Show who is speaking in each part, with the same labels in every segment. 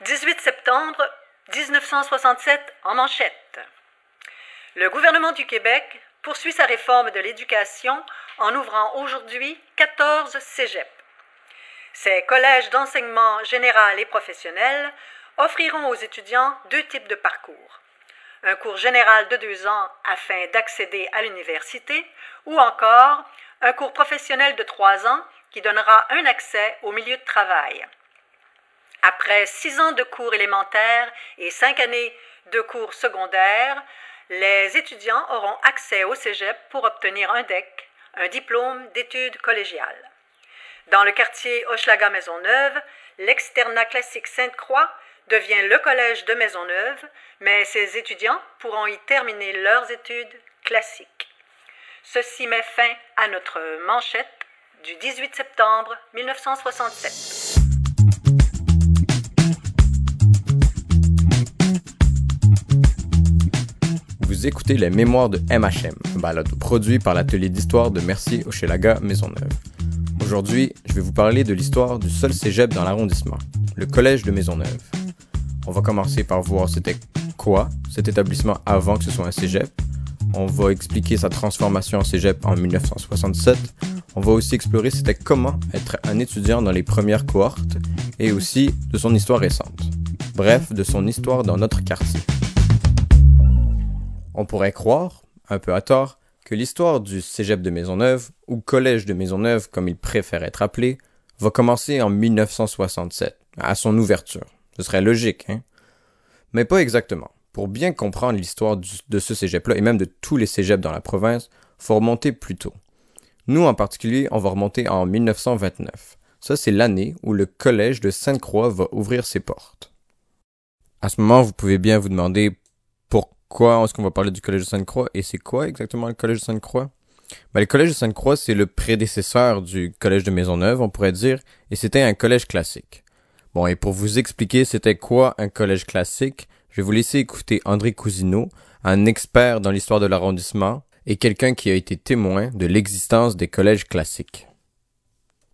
Speaker 1: 18 septembre 1967 en manchette. Le gouvernement du Québec poursuit sa réforme de l'éducation en ouvrant aujourd'hui 14 cégeps. Ces collèges d'enseignement général et professionnel offriront aux étudiants deux types de parcours. Un cours général de deux ans afin d'accéder à l'université ou encore un cours professionnel de trois ans qui donnera un accès au milieu de travail. Après six ans de cours élémentaires et cinq années de cours secondaires, les étudiants auront accès au cégep pour obtenir un DEC, un diplôme d'études collégiales. Dans le quartier Hochelaga-Maisonneuve, l'externat classique Sainte-Croix devient le collège de Maisonneuve, mais ses étudiants pourront y terminer leurs études classiques. Ceci met fin à notre manchette du 18 septembre 1967.
Speaker 2: Vous écoutez les Mémoires de MHM, produit par l'atelier d'histoire de Mercier-Hochelaga Maisonneuve. Aujourd'hui, je vais vous parler de l'histoire du seul cégep dans l'arrondissement, le Collège de Maisonneuve. On va commencer par voir c'était quoi cet établissement avant que ce soit un cégep. On va expliquer sa transformation en cégep en 1967. On va aussi explorer c'était comment être un étudiant dans les premières cohortes et aussi de son histoire récente. Bref, de son histoire dans notre quartier. On pourrait croire, un peu à tort, que l'histoire du cégep de Maisonneuve, ou collège de Maisonneuve comme il préfère être appelé, va commencer en 1967, à son ouverture. Ce serait logique, hein? Mais pas exactement. Pour bien comprendre l'histoire de ce cégep-là, et même de tous les cégeps dans la province, faut remonter plus tôt. Nous, en particulier, on va remonter en 1929. Ça, c'est l'année où le collège de Sainte-Croix va ouvrir ses portes. À ce moment, vous pouvez bien vous demander pourquoi est-ce qu'on va parler du Collège de Sainte-Croix et c'est quoi exactement le Collège de Sainte-Croix? Ben, le Collège de Sainte-Croix, c'est le prédécesseur du Collège de Maisonneuve, on pourrait dire, et c'était un collège classique. Bon, et pour vous expliquer c'était quoi un collège classique, je vais vous laisser écouter André Cousineau, un expert dans l'histoire de l'arrondissement et quelqu'un qui a été témoin de l'existence des collèges classiques.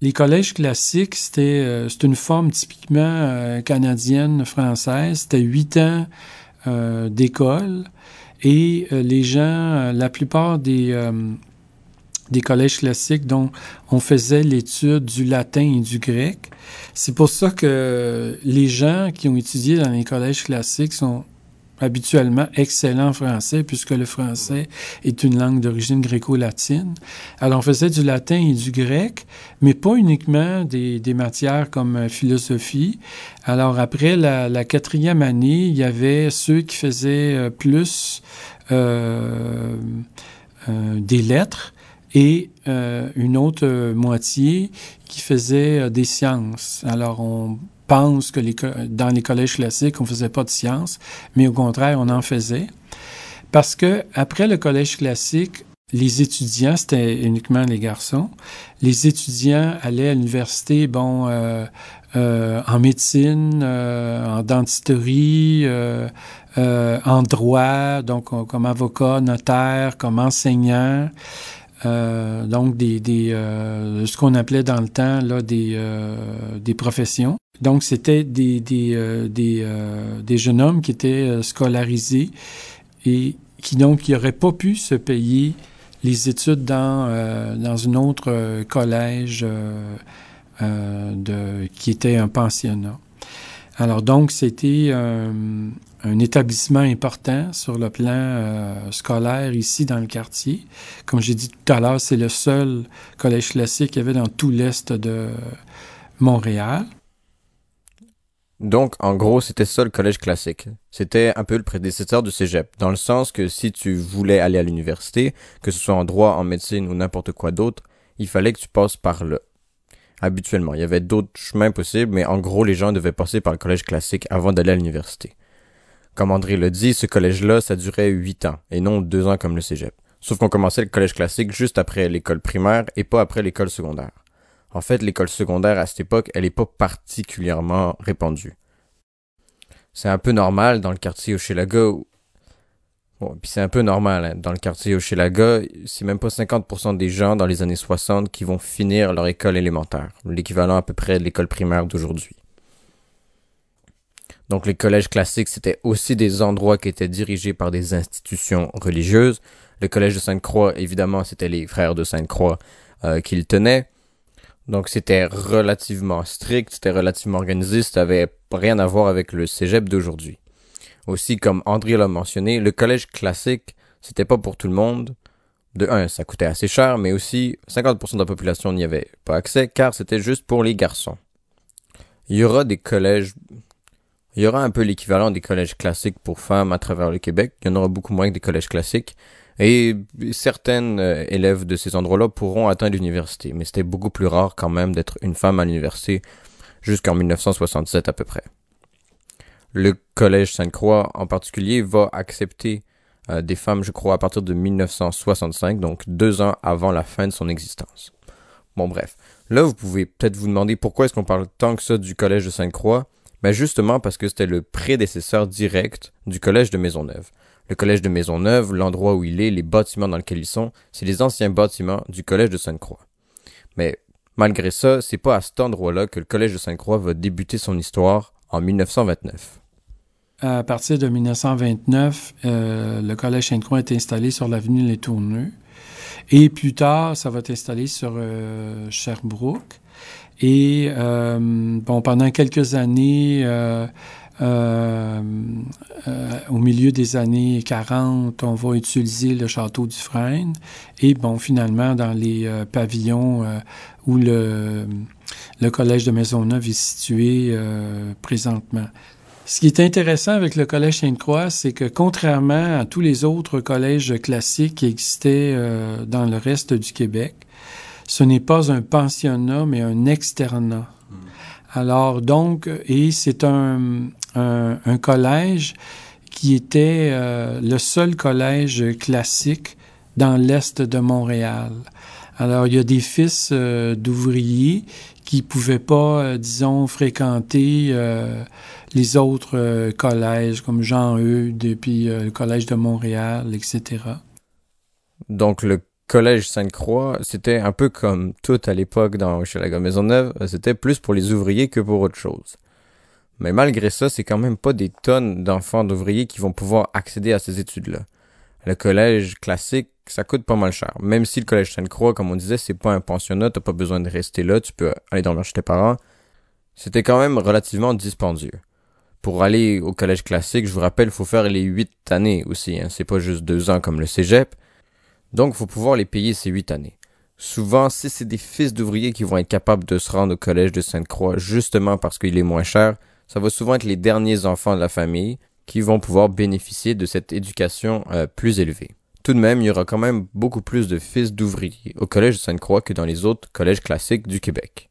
Speaker 3: Les collèges classiques, c'était euh, une forme typiquement euh, canadienne, française. C'était huit ans euh, d'école et euh, les gens, euh, la plupart des des collèges classiques dont on faisait l'étude du latin et du grec. C'est pour ça que les gens qui ont étudié dans les collèges classiques sont habituellement excellent français, puisque le français est une langue d'origine gréco-latine. Alors, on faisait du latin et du grec, mais pas uniquement des, des matières comme euh, philosophie. Alors, après la, la, quatrième année, il y avait ceux qui faisaient euh, plus euh, des lettres et une autre moitié qui faisait des sciences. Alors, on pense que dans les collèges classiques, on faisait pas de sciences, mais au contraire, on en faisait. Parce que après le collège classique, les étudiants, c'était uniquement les garçons, les étudiants allaient à l'université, bon, euh, euh, en médecine, euh, en dentisterie, en droit, donc comme avocat, notaire, comme enseignant. Donc des, des ce qu'on appelait dans le temps là des des professions donc, c'était des, des, euh, des, euh, des, jeunes hommes qui étaient euh, scolarisés et qui, donc, n'auraient pas pu se payer les études dans, dans un autre collège de, qui était un pensionnat. Alors, donc, c'était un établissement important sur le plan scolaire ici dans le quartier. Comme j'ai dit tout à l'heure, c'est le seul collège classique qu'il y avait dans tout l'est de Montréal.
Speaker 2: Donc, en gros, c'était ça le collège classique. C'était un peu le prédécesseur du cégep, dans le sens que si tu voulais aller à l'université, que ce soit en droit, en médecine ou n'importe quoi d'autre, il fallait que tu passes par là. Habituellement, il y avait d'autres chemins possibles, mais en gros, les gens devaient passer par le collège classique avant d'aller à l'université. Comme André le dit, ce collège-là, ça durait huit ans, et non deux ans comme le cégep. Sauf qu'on commençait le collège classique juste après l'école primaire et pas après l'école secondaire. En fait, l'école secondaire à cette époque, elle n'est pas particulièrement répandue. C'est un peu normal dans le quartier Hochelaga. Bon, puis c'est un peu normal hein. dans le quartier Hochelaga, c'est même pas 50% des gens dans les années 60 qui vont finir leur école élémentaire, l'équivalent à peu près de l'école primaire d'aujourd'hui. Donc les collèges classiques, c'était aussi des endroits qui étaient dirigés par des institutions religieuses. Le collège de Sainte-Croix, évidemment, c'était les frères de Sainte-Croix euh, qui le tenaient. Donc c'était relativement strict, c'était relativement organisé, ça n'avait rien à voir avec le cégep d'aujourd'hui. Aussi, comme André l'a mentionné, le collège classique, c'était pas pour tout le monde. De un, ça coûtait assez cher, mais aussi 50% de la population n'y avait pas accès car c'était juste pour les garçons. Il y aura des collèges, il y aura un peu l'équivalent des collèges classiques pour femmes à travers le Québec. Il y en aura beaucoup moins que des collèges classiques. Et certaines euh, élèves de ces endroits-là pourront atteindre l'université, mais c'était beaucoup plus rare quand même d'être une femme à l'université jusqu'en 1967 à peu près. Le Collège Sainte-Croix en particulier va accepter euh, des femmes, je crois, à partir de 1965, donc deux ans avant la fin de son existence. Bon bref, là vous pouvez peut-être vous demander pourquoi est-ce qu'on parle tant que ça du Collège de Sainte-Croix Ben justement parce que c'était le prédécesseur direct du Collège de Maisonneuve. Le collège de Maisonneuve, l'endroit où il est, les bâtiments dans lesquels ils sont, c'est les anciens bâtiments du collège de Sainte-Croix. Mais malgré ça, c'est pas à cet endroit-là que le collège de Sainte-Croix va débuter son histoire en 1929.
Speaker 3: À partir de 1929, euh, le collège Sainte-Croix est installé sur l'avenue Les Tourneux. Et plus tard, ça va être installé sur euh, Sherbrooke. Et euh, bon, pendant quelques années, euh, euh, au milieu des années 40, on va utiliser le château du Frein. Et bon, finalement, dans les pavillons où le, le collège de Maisonneuve est situé présentement. Ce qui est intéressant avec le collège Sainte-Croix, c'est que contrairement à tous les autres collèges classiques qui existaient dans le reste du Québec, ce n'est pas un pensionnat, mais un externat. Hmm. Alors donc, et c'est un, un, un, collège qui était euh, le seul collège classique dans l'est de Montréal. Alors il y a des fils euh, d'ouvriers qui pouvaient pas, euh, disons, fréquenter les autres collèges comme Jean Eudes puis le collège de Montréal, etc.
Speaker 2: Donc le collège Sainte-Croix, c'était un peu comme tout à l'époque dans chez la Maisonneuve, c'était plus pour les ouvriers que pour autre chose. Mais malgré ça, c'est quand même pas des tonnes d'enfants d'ouvriers qui vont pouvoir accéder à ces études-là. Le collège classique, ça coûte pas mal cher. Même si le collège Sainte-Croix, comme on disait, c'est pas un pensionnat, t'as pas besoin de rester là, tu peux aller dormir chez tes parents. C'était quand même relativement dispendieux. Pour aller au collège classique, je vous rappelle, faut faire les huit années aussi, hein. c'est pas juste deux ans comme le cégep. Donc, faut pouvoir les payer ces huit années. Souvent, si c'est des fils d'ouvriers qui vont être capables de se rendre au collège de Sainte-Croix justement parce qu'il est moins cher, ça va souvent être les derniers enfants de la famille qui vont pouvoir bénéficier de cette éducation euh, plus élevée. Tout de même, il y aura quand même beaucoup plus de fils d'ouvriers au collège de Sainte-Croix que dans les autres collèges classiques du Québec.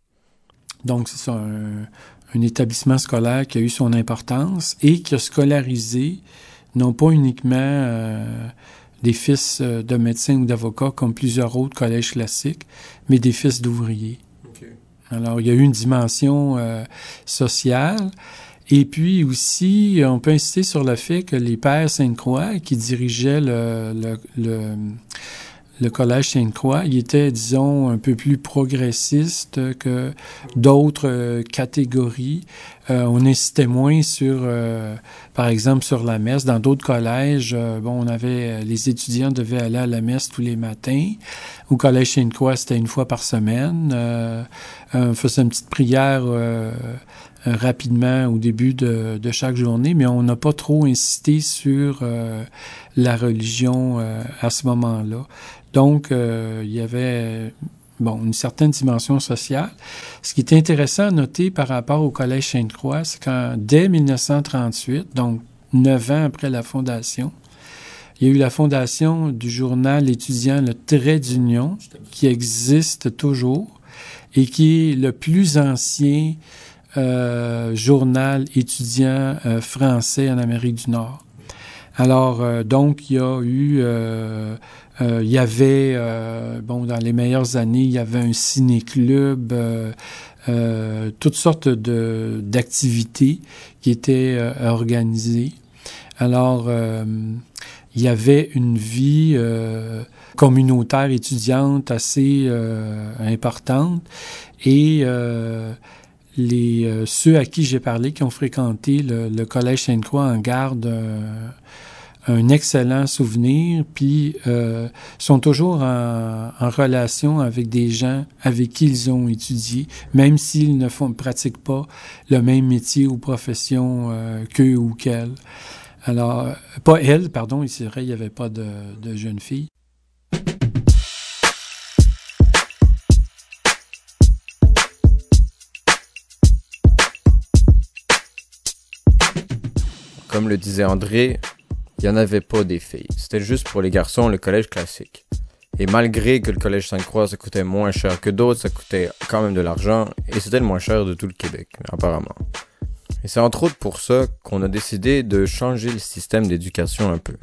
Speaker 3: Donc, c'est un, un, établissement scolaire qui a eu son importance et qui a scolarisé non pas uniquement euh, des fils euh, de médecins ou d'avocats comme plusieurs autres collèges classiques, mais des fils d'ouvriers. Alors, il y a eu une dimension euh, sociale. Et puis aussi, on peut insister sur le fait que les pères Sainte-Croix, qui dirigeaient le, le, le le Collège Sainte-Croix, il était, disons, un peu plus progressiste que d'autres euh, catégories. Euh, on insistait moins sur, euh, par exemple, sur la messe. Dans d'autres collèges, bon, on avait, les étudiants devaient aller à la messe tous les matins. Au Collège Sainte-Croix, c'était une fois par semaine. on faisait une petite prière rapidement au début de, chaque journée, mais on n'a pas trop insisté sur la religion à ce moment-là. Donc, euh, il y avait bon, une certaine dimension sociale. Ce qui est intéressant à noter par rapport au Collège Sainte-Croix, c'est qu'en dès 1938, donc neuf ans après la fondation, il y a eu la fondation du journal étudiant Le Trait d'Union, qui existe toujours et qui est le plus ancien euh, journal étudiant euh, français en Amérique du Nord. Alors, euh, donc, il y a eu il y avait, bon, dans les meilleures années, il y avait un ciné-club, toutes sortes d'activités qui étaient organisées. Alors, il y avait une vie communautaire étudiante assez importante et les euh, ceux à qui j'ai parlé qui ont fréquenté le, collège Sainte-Croix en garde euh, un excellent souvenir, puis euh, sont toujours en, relation avec des gens avec qui ils ont étudié, même s'ils ne font, pratiquent pas le même métier ou profession qu'eux ou qu'elles. Alors, pas elle, pardon, il vrai, il n'y avait pas de, de jeune fille.
Speaker 2: Comme le disait André, il n'y en avait pas des filles. C'était juste pour les garçons le collège classique. Et malgré que le collège Sainte-Croix, ça coûtait moins cher que d'autres, ça coûtait quand même de l'argent, et c'était le moins cher de tout le Québec, apparemment. Et c'est entre autres pour ça qu'on a décidé de changer le système d'éducation un peu.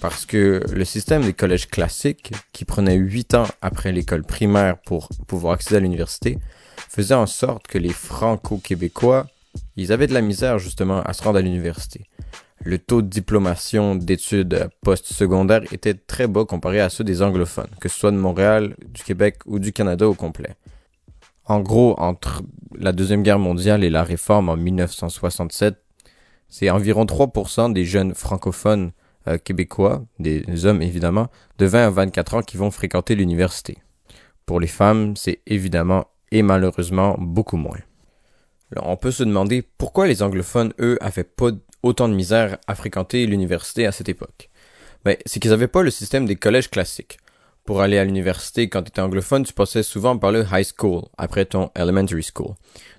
Speaker 2: Parce que le système des collèges classiques, qui prenait 8 ans après l'école primaire pour pouvoir accéder à l'université, faisait en sorte que les franco-québécois, ils avaient de la misère justement à se rendre à l'université. Le taux de diplomation d'études post-secondaires était très bas comparé à ceux des anglophones, que ce soit de Montréal, du Québec ou du Canada au complet. En gros, entre la Deuxième Guerre mondiale et la réforme en 1967, c'est environ 3% des jeunes francophones euh, québécois, des hommes évidemment, de 20 à 24 ans qui vont fréquenter l'université. Pour les femmes, c'est évidemment et malheureusement beaucoup moins. on peut se demander pourquoi les anglophones, eux, avaient pas autant de misère à fréquenter l'université à cette époque. Ben, c'est qu'ils n'avaient pas le système des collèges classiques. Pour aller à l'université, quand tu étais anglophone, tu passais souvent par le high school, après ton elementary school.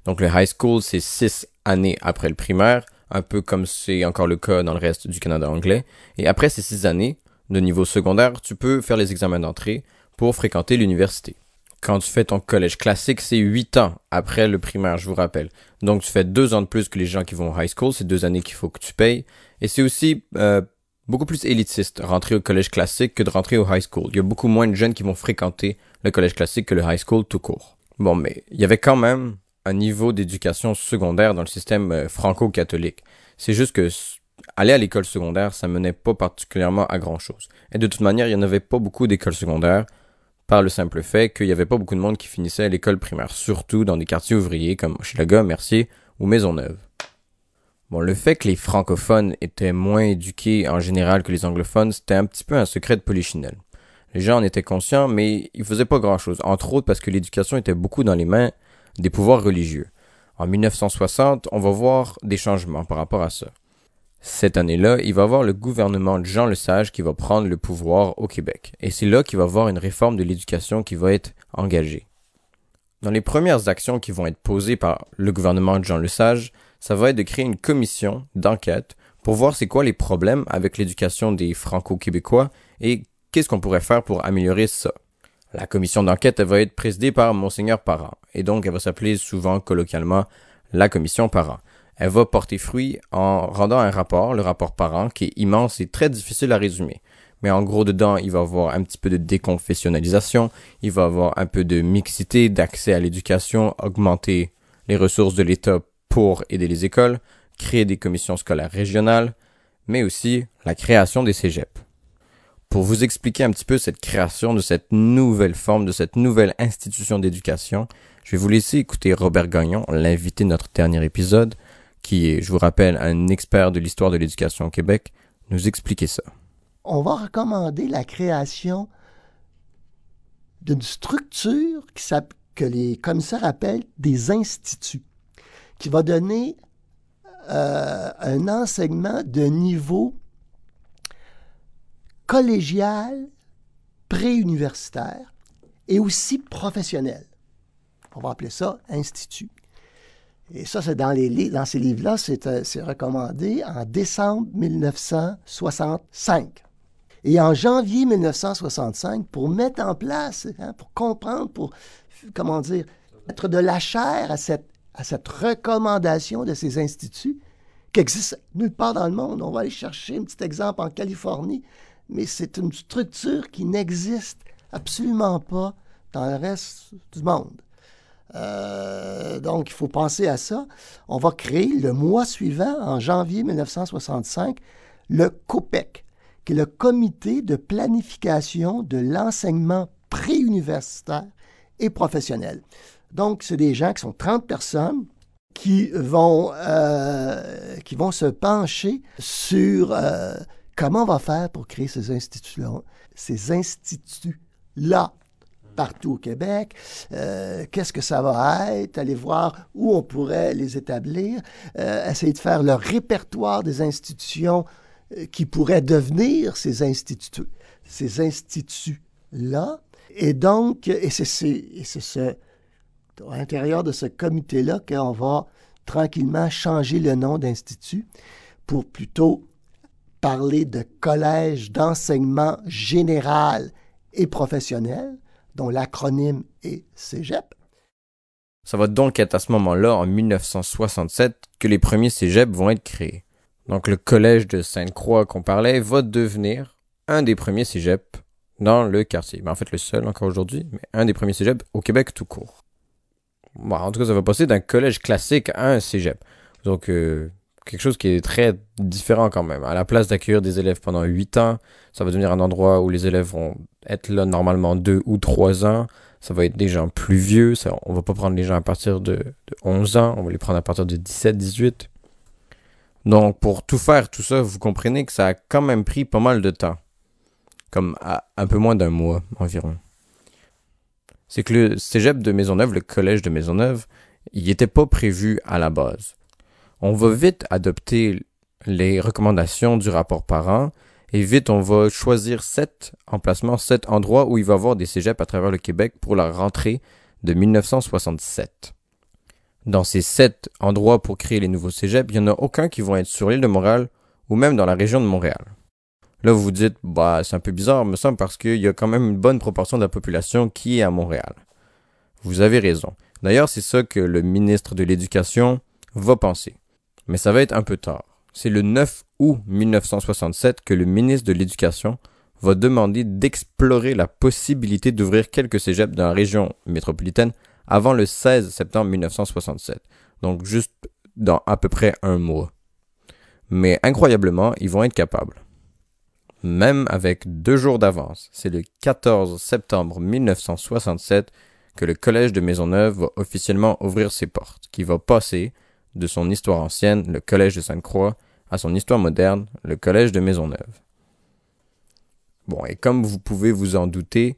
Speaker 2: Donc le high school, c'est six années après le primaire, un peu comme c'est encore le cas dans le reste du Canada anglais. Et après ces six années, de niveau secondaire, tu peux faire les examens d'entrée pour fréquenter l'université. Quand tu fais ton collège classique, c'est huit ans après le primaire, je vous rappelle. Donc tu fais deux ans de plus que les gens qui vont au high school, c'est deux années qu'il faut que tu payes. Et c'est aussi euh, beaucoup plus élitiste rentrer au collège classique que de rentrer au high school. Il y a beaucoup moins de jeunes qui vont fréquenter le collège classique que le high school tout court. Bon, mais il y avait quand même un niveau d'éducation secondaire dans le système euh, franco-catholique. C'est juste que aller à l'école secondaire, ça menait pas particulièrement à grand chose. Et de toute manière, il y en avait pas beaucoup d'écoles secondaires par le simple fait qu'il y avait pas beaucoup de monde qui finissait à l'école primaire, surtout dans des quartiers ouvriers comme Hochelaga, Mercier ou Maisonneuve. Bon, le fait que les francophones étaient moins éduqués en général que les anglophones, c'était un petit peu un secret de polichinelle. Les gens en étaient conscients, mais ils faisaient pas grand chose, entre autres parce que l'éducation était beaucoup dans les mains des pouvoirs religieux. En 1960, on va voir des changements par rapport à ça. Cette année-là, il va avoir le gouvernement de Jean Lesage qui va prendre le pouvoir au Québec. Et c'est là qu'il va avoir une réforme de l'éducation qui va être engagée. Dans les premières actions qui vont être posées par le gouvernement de Jean Lesage, ça va être de créer une commission d'enquête pour voir c'est quoi les problèmes avec l'éducation des franco-québécois et qu'est-ce qu'on pourrait faire pour améliorer ça. La commission d'enquête va être présidée par Monseigneur Parent, et donc elle va s'appeler souvent colloquialement la commission Parent elle va porter fruit en rendant un rapport, le rapport parent, qui est immense et très difficile à résumer. Mais en gros, dedans, il va avoir un petit peu de déconfessionnalisation, il va avoir un peu de mixité, d'accès à l'éducation, augmenter les ressources de l'État pour aider les écoles, créer des commissions scolaires régionales, mais aussi la création des cégeps. Pour vous expliquer un petit peu cette création de cette nouvelle forme, de cette nouvelle institution d'éducation, je vais vous laisser écouter Robert Gagnon, l'invité de notre dernier épisode, qui est, je vous rappelle, un expert de l'histoire de l'éducation au Québec, nous expliquer ça.
Speaker 4: On va recommander la création d'une structure que les commissaires appellent des instituts, qui va donner euh, un enseignement de niveau collégial, préuniversitaire et aussi professionnel. On va appeler ça institut. Et ça, c'est dans, ces livres-là, euh, c'est recommandé en décembre 1965. Et en janvier 1965, pour mettre en place, hein, pour comprendre, pour, comment dire, mettre de la chair à cette, à cette recommandation de ces instituts qui existent nulle part dans le monde. On va aller chercher un petit exemple en Californie, mais c'est une structure qui n'existe absolument pas dans le reste du monde. Euh, donc, il faut penser à ça. On va créer le mois suivant, en janvier 1965, le COPEC, qui est le Comité de planification de l'enseignement préuniversitaire et professionnel. Donc, c'est des gens qui sont 30 personnes qui vont, euh, qui vont se pencher sur euh, comment on va faire pour créer ces instituts-là, ces instituts-là partout au Québec. Euh, Qu'est-ce que ça va être? Aller voir où on pourrait les établir. Euh, essayer de faire le répertoire des institutions euh, qui pourraient devenir ces instituts, ces instituts-là. Et donc, et c'est ce, à l'intérieur de ce comité-là qu'on va tranquillement changer le nom d'institut pour plutôt parler de collège d'enseignement général et professionnel, dont l'acronyme est CEGEP.
Speaker 2: Ça va donc être à ce moment-là, en 1967, que les premiers cégep vont être créés. Donc le collège de Sainte-Croix qu'on parlait va devenir un des premiers cégeps dans le quartier. Ben, en fait, le seul encore aujourd'hui, mais un des premiers cégeps au Québec tout court. En tout cas, ça va passer d'un collège classique à un cégep. Donc, euh, quelque chose qui est très différent quand même. À la place d'accueillir des élèves pendant 8 ans, ça va devenir un endroit où les élèves vont être là normalement 2 ou 3 ans. Ça va être des gens plus vieux. Ça, on va pas prendre les gens à partir de, de 11 ans. On va les prendre à partir de 17, 18. Donc, pour tout faire, tout ça, vous comprenez que ça a quand même pris pas mal de temps. Comme à un peu moins d'un mois environ. C'est que le cégep de Maisonneuve, le collège de Maisonneuve, il n'était pas prévu à la base on va vite adopter les recommandations du rapport parent et vite on va choisir sept emplacements, sept endroits où il va y avoir des cégeps à travers le Québec pour la rentrée de 1967. Dans ces sept endroits pour créer les nouveaux cégeps, il n'y en a aucun qui vont être sur l'île de Montréal ou même dans la région de Montréal. Là, vous vous dites, bah, c'est un peu bizarre, me semble, parce qu'il y a quand même une bonne proportion de la population qui est à Montréal. Vous avez raison. D'ailleurs, c'est ça que le ministre de l'Éducation va penser mais ça va être un peu tard. C'est le 9 août 1967 que le ministre de l'Éducation va demander d'explorer la possibilité d'ouvrir quelques cégeps dans la région métropolitaine avant le 16 septembre 1967. Donc juste dans à peu près un mois. Mais incroyablement, ils vont être capables. Même avec deux jours d'avance, c'est le 14 septembre 1967 que le Collège de Maisonneuve va officiellement ouvrir ses portes, qui va passer de son histoire ancienne, le Collège de Sainte-Croix, à son histoire moderne, le Collège de Maisonneuve. Bon, et comme vous pouvez vous en douter,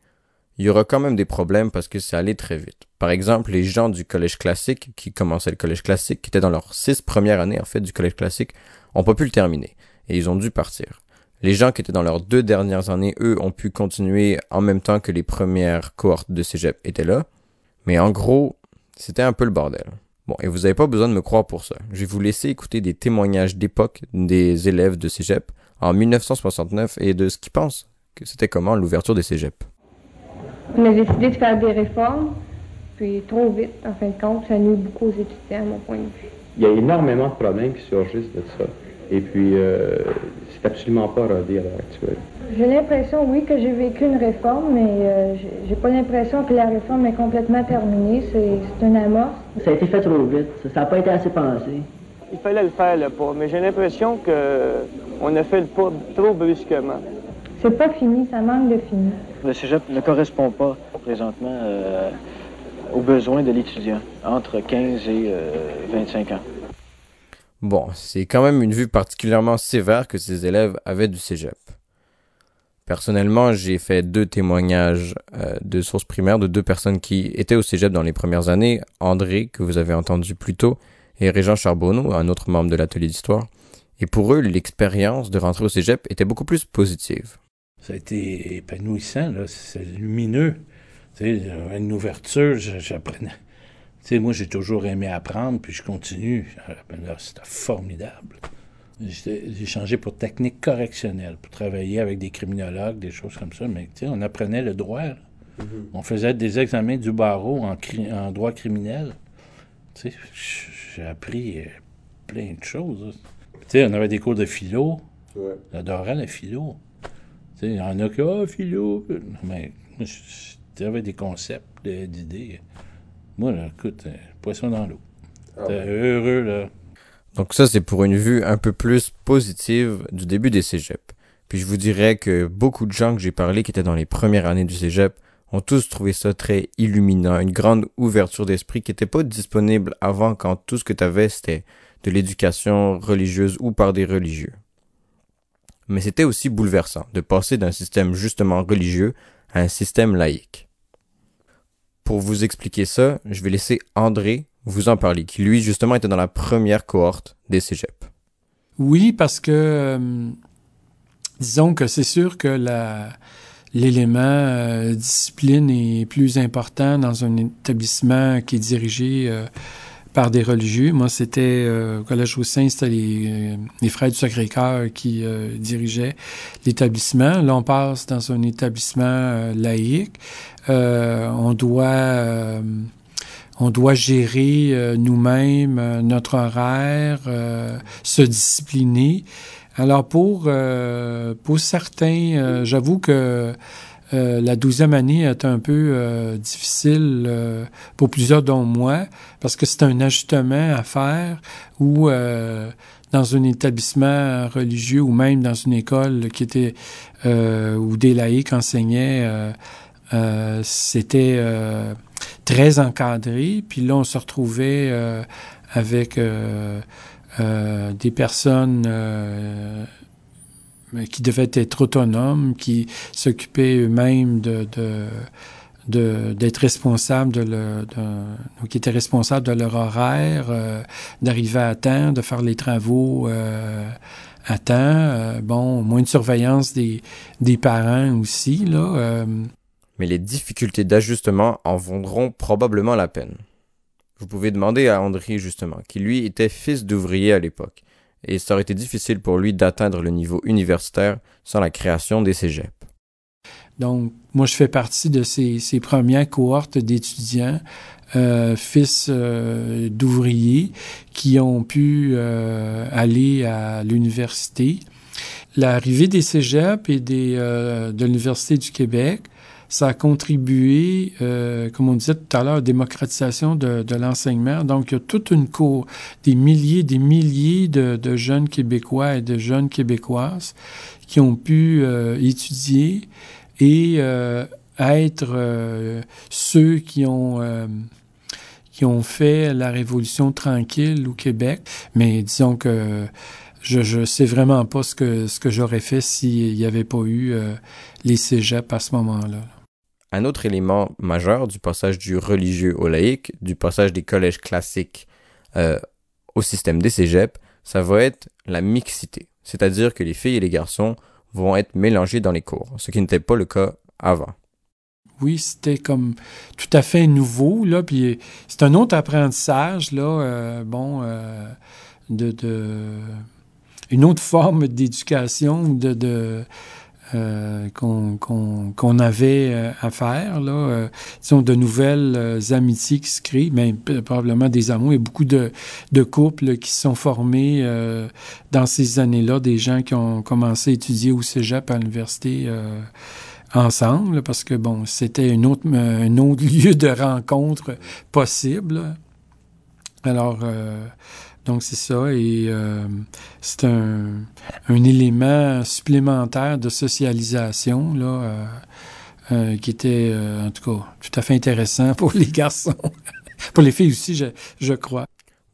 Speaker 2: il y aura quand même des problèmes parce que c'est allé très vite. Par exemple, les gens du collège classique, qui commençaient le collège classique, qui étaient dans leurs six premières années, en fait, du collège classique, ont pas pu le terminer. Et ils ont dû partir. Les gens qui étaient dans leurs deux dernières années, eux, ont pu continuer en même temps que les premières cohortes de cégep étaient là. Mais en gros, c'était un peu le bordel. Bon, et vous n'avez pas besoin de me croire pour ça. Je vais vous laisser écouter des témoignages d'époque des élèves de cégep en 1969 et de ce qu'ils pensent que c'était comment l'ouverture des cégeps.
Speaker 5: On a décidé de faire des réformes, puis trop vite, en fin de compte, ça nuit beaucoup aux étudiants, à mon point de vue.
Speaker 6: Il y a énormément de problèmes qui surgissent de ça. Et puis, euh, c'est absolument pas rodé à l'heure actuelle.
Speaker 5: J'ai l'impression, oui, que j'ai vécu une réforme, mais euh, j'ai pas l'impression que la réforme est complètement terminée. C'est une amorce.
Speaker 7: Ça a été fait trop vite. Ça n'a pas été assez pensé.
Speaker 8: Il fallait le faire, le pas, mais j'ai l'impression qu'on a fait le pas trop brusquement.
Speaker 5: C'est pas fini, ça manque de fini.
Speaker 9: Le cégep ne correspond pas présentement euh, aux besoins de l'étudiant entre 15 et 25 ans.
Speaker 2: Bon, c'est quand même une vue particulièrement sévère que ces élèves avaient du cégep. Personnellement, j'ai fait deux témoignages euh, de sources primaires de deux personnes qui étaient au cégep dans les premières années, André, que vous avez entendu plus tôt, et Régent Charbonneau, un autre membre de l'atelier d'histoire. Et pour eux, l'expérience de rentrer au cégep était beaucoup plus positive.
Speaker 10: Ça a été épanouissant, c'est lumineux. Une ouverture, j'apprenais. Tu sais, moi, j'ai toujours aimé apprendre, puis je continue. C'était formidable. J'ai changé pour technique correctionnelle, pour travailler avec des criminologues, des choses comme ça. Mais on apprenait le droit. Mm-hmm. On faisait des examens du barreau en, en droit criminel. J'ai appris euh, plein de choses. sais, on avait des cours de philo. J'adorais la philo. Il y en a qui, ah, philo. Mais j'avais des concepts, d'idées. Moi, là, écoute, euh, poisson dans l'eau. Ah heureux, là.
Speaker 2: Donc ça, c'est pour une vue un peu plus positive du début des cégeps. Puis je vous dirais que beaucoup de gens que j'ai parlé qui étaient dans les premières années du cégep ont tous trouvé ça très illuminant, une grande ouverture d'esprit qui n'était pas disponible avant quand tout ce que tu avais c'était de l'éducation religieuse ou par des religieux. Mais c'était aussi bouleversant de passer d'un système justement religieux à un système laïque. Pour vous expliquer ça, je vais laisser André vous en parler, qui lui justement était dans la première cohorte des cégeps.
Speaker 3: Oui, parce que euh, disons que c'est sûr que l'élément euh, discipline est plus important dans un établissement qui est dirigé euh, par des religieux. Moi, c'était euh, au Collège Roussin, c'était les, les, frères du Sacré-Cœur qui dirigeaient l'établissement. Là, on passe dans un établissement laïque. on doit on doit gérer nous-mêmes notre horaire, se discipliner. Alors pour euh, pour certains, euh, j'avoue que euh, la douzième année est un peu difficile pour plusieurs dont moi, parce que c'est un ajustement à faire ou dans un établissement religieux ou même dans une école qui était où des laïcs enseignaient, c'était très encadré. Puis là, on se retrouvait avec euh, des personnes euh, qui devaient être autonomes, qui s'occupaient eux-mêmes d'être responsables de, qui étaient responsables de leur horaire, euh, d'arriver à temps, de faire les travaux euh, à temps. bon, moins de surveillance des, des parents aussi là.
Speaker 2: Mais les difficultés d'ajustement en vaudront probablement la peine. Vous pouvez demander à André justement, qui lui était fils d'ouvrier à l'époque, et ça aurait été difficile pour lui d'atteindre le niveau universitaire sans la création des cégeps.
Speaker 3: Donc, moi, je fais partie de ces, ces premières cohortes d'étudiants, euh, fils euh, d'ouvriers, qui ont pu euh, aller à l'université. L'arrivée des cégeps et des, euh, de l'Université du Québec ça a contribué, euh, comme on disait tout à l'heure, à la démocratisation de, l'enseignement. Donc, il y a toute une cour, des milliers, des milliers de, jeunes Québécois et de jeunes Québécoises qui ont pu euh, étudier et euh, être ceux qui ont qui ont fait la révolution tranquille au Québec. Mais disons que je je sais vraiment pas ce que ce que j'aurais fait s'il n'y avait pas eu les cégeps à ce moment-là.
Speaker 2: Un autre élément majeur du passage du religieux au laïque, du passage des collèges classiques euh, au système des cégeps, ça va être la mixité. C'est-à-dire que les filles et les garçons vont être mélangés dans les cours, ce qui n'était pas le cas avant.
Speaker 3: Oui, c'était comme tout à fait nouveau, là, puis c'est un autre apprentissage, là, euh, bon, euh, de, une autre forme d'éducation, de, de euh, qu'on qu'on avait euh, à faire. Là, euh, disons, de nouvelles euh, amitiés qui se créent, mais probablement des amours. A beaucoup de, de couples qui se sont formés dans ces années-là, des gens qui ont commencé à étudier au cégep à l'université ensemble, parce que, bon, c'était un autre, un autre lieu de rencontre possible. Alors... Donc c'est ça et euh, c'est un, un, élément supplémentaire de socialisation là euh, euh, qui était en tout cas tout à fait intéressant pour les garçons, pour les filles aussi je, je crois.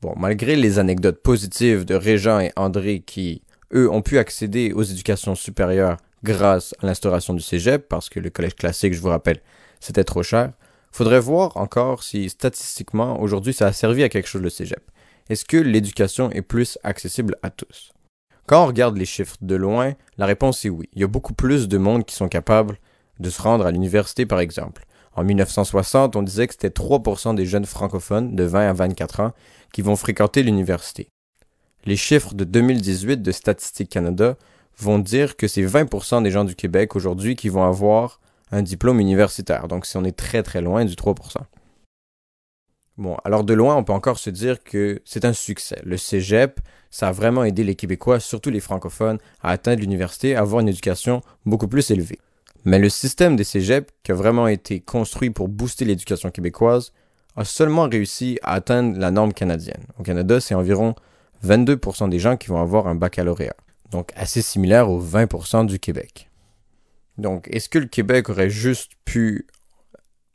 Speaker 2: Bon, malgré les anecdotes positives de Régent et André qui eux ont pu accéder aux éducations supérieures grâce à l'instauration du cégep parce que le collège classique, je vous rappelle, c'était trop cher. Faudrait voir encore si statistiquement aujourd'hui ça a servi à quelque chose le cégep est-ce que l'éducation est plus accessible à tous? Quand on regarde les chiffres de loin, la réponse est oui. Il y a beaucoup plus de monde qui sont capables de se rendre à l'université, par exemple. En 1960, on disait que c'était 3% des jeunes francophones de 20 à 24 ans qui vont fréquenter l'université. Les chiffres de 2018 de Statistique Canada vont dire que c'est 20% des gens du Québec aujourd'hui qui vont avoir un diplôme universitaire. Donc, si on est très très loin du 3%. Bon, alors de loin, on peut encore se dire que c'est un succès. Le cégep, ça a vraiment aidé les Québécois, surtout les francophones, à atteindre l'université, à avoir une éducation beaucoup plus élevée. Mais le système des cégeps, qui a vraiment été construit pour booster l'éducation québécoise, a seulement réussi à atteindre la norme canadienne. Au Canada, c'est environ 22% des gens qui vont avoir un baccalauréat. Donc assez similaire aux 20% du Québec. Donc, est-ce que le Québec aurait juste pu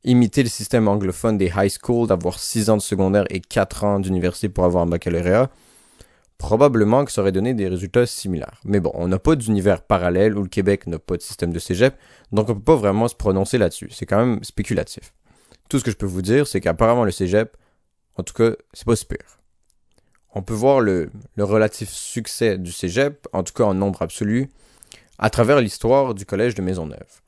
Speaker 2: imiter le système anglophone des high schools, d'avoir 6 ans de secondaire et 4 ans d'université pour avoir un baccalauréat, probablement que ça aurait donné des résultats similaires. Mais bon, on n'a pas d'univers parallèle où le Québec n'a pas de système de cégep, donc on peut pas vraiment se prononcer là-dessus. C'est quand même spéculatif. Tout ce que je peux vous dire, c'est qu'apparemment le cégep, en tout cas, c'est pas super. On peut voir le, le relatif succès du cégep, en tout cas en nombre absolu, à travers l'histoire du collège de Maisonneuve.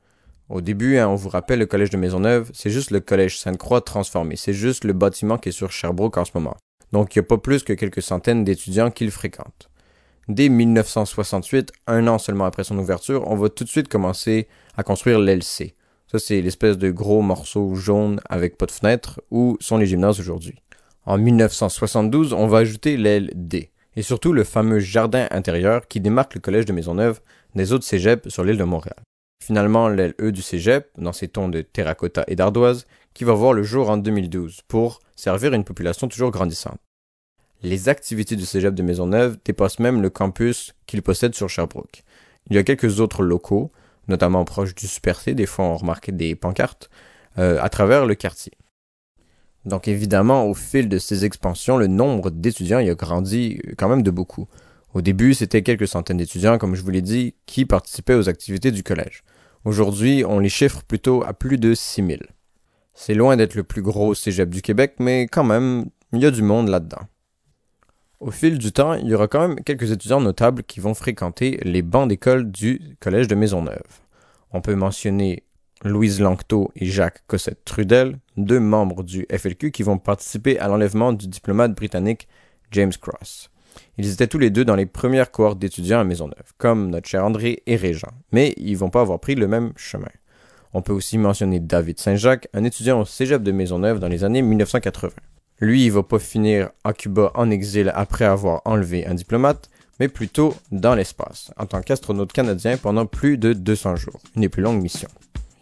Speaker 2: Au début, hein, on vous rappelle, le collège de Maisonneuve, c'est juste le collège Sainte-Croix transformé. C'est juste le bâtiment qui est sur Sherbrooke en ce moment. Donc, il n'y a pas plus que quelques centaines d'étudiants qui le fréquentent. Dès 1968, un an seulement après son ouverture, on va tout de suite commencer à construire l'LC. Ça, c'est l'espèce de gros morceau jaune avec pas de fenêtre où sont les gymnases aujourd'hui. En 1972, on va ajouter l'aile D, et surtout le fameux jardin intérieur qui démarque le collège de Maisonneuve des autres cégeps sur l'île de Montréal. Finalement, l'aile E du cégep, dans ses tons de terracotta et d'ardoise, qui va voir le jour en 2012 pour servir une population toujours grandissante. Les activités du cégep de Maisonneuve dépassent même le campus qu'il possède sur Sherbrooke. Il y a quelques autres locaux, notamment proches du Super C, des fois on remarque des pancartes, euh, à travers le quartier. Donc évidemment, au fil de ces expansions, le nombre d'étudiants y a grandi quand même de beaucoup. Au début, c'était quelques centaines d'étudiants, comme je vous l'ai dit, qui participaient aux activités du collège. Aujourd'hui, on les chiffre plutôt à plus de 6000. C'est loin d'être le plus gros cégep du Québec, mais quand même, il y a du monde là-dedans. Au fil du temps, il y aura quand même quelques étudiants notables qui vont fréquenter les bancs d'école du Collège de Maisonneuve. On peut mentionner Louise Lanctot et Jacques Cossette Trudel, deux membres du FLQ qui vont participer à l'enlèvement du diplomate britannique James Cross. Ils étaient tous les deux dans les premières cohortes d'étudiants à Maisonneuve, comme notre cher André et Régent, mais ils vont pas avoir pris le même chemin. On peut aussi mentionner David Saint-Jacques, un étudiant au cégep de Maisonneuve dans les années 1980. Lui, il va pas finir à Cuba en exil après avoir enlevé un diplomate, mais plutôt dans l'espace, en tant qu'astronaute canadien pendant plus de 200 jours, une des plus longues missions.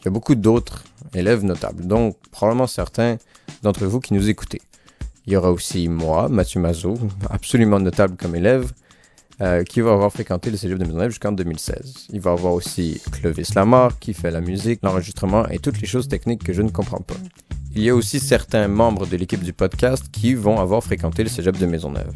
Speaker 2: Il y a beaucoup d'autres élèves notables, donc probablement certains d'entre vous qui nous écoutez. Il y aura aussi moi, Mathieu Mazot, absolument notable comme élève, euh, qui va avoir fréquenté le cégep de Maisonneuve jusqu'en 2016. Il va avoir aussi Clovis Lamar, qui fait la musique, l'enregistrement et toutes les choses techniques que je ne comprends pas. Il y a aussi certains membres de l'équipe du podcast qui vont avoir fréquenté le cégep de Maisonneuve.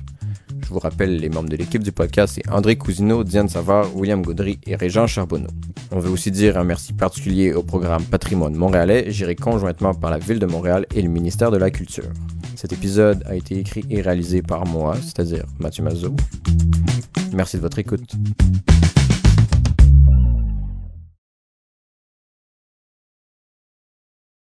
Speaker 2: Je vous rappelle, les membres de l'équipe du podcast, c'est André Cousineau, Diane Savard, William Gaudry et Régent Charbonneau. On veut aussi dire un merci particulier au programme Patrimoine montréalais, géré conjointement par la Ville de Montréal et le ministère de la Culture. Cet épisode a été écrit et réalisé par moi, c'est-à-dire Mathieu Mazot. Merci de votre écoute.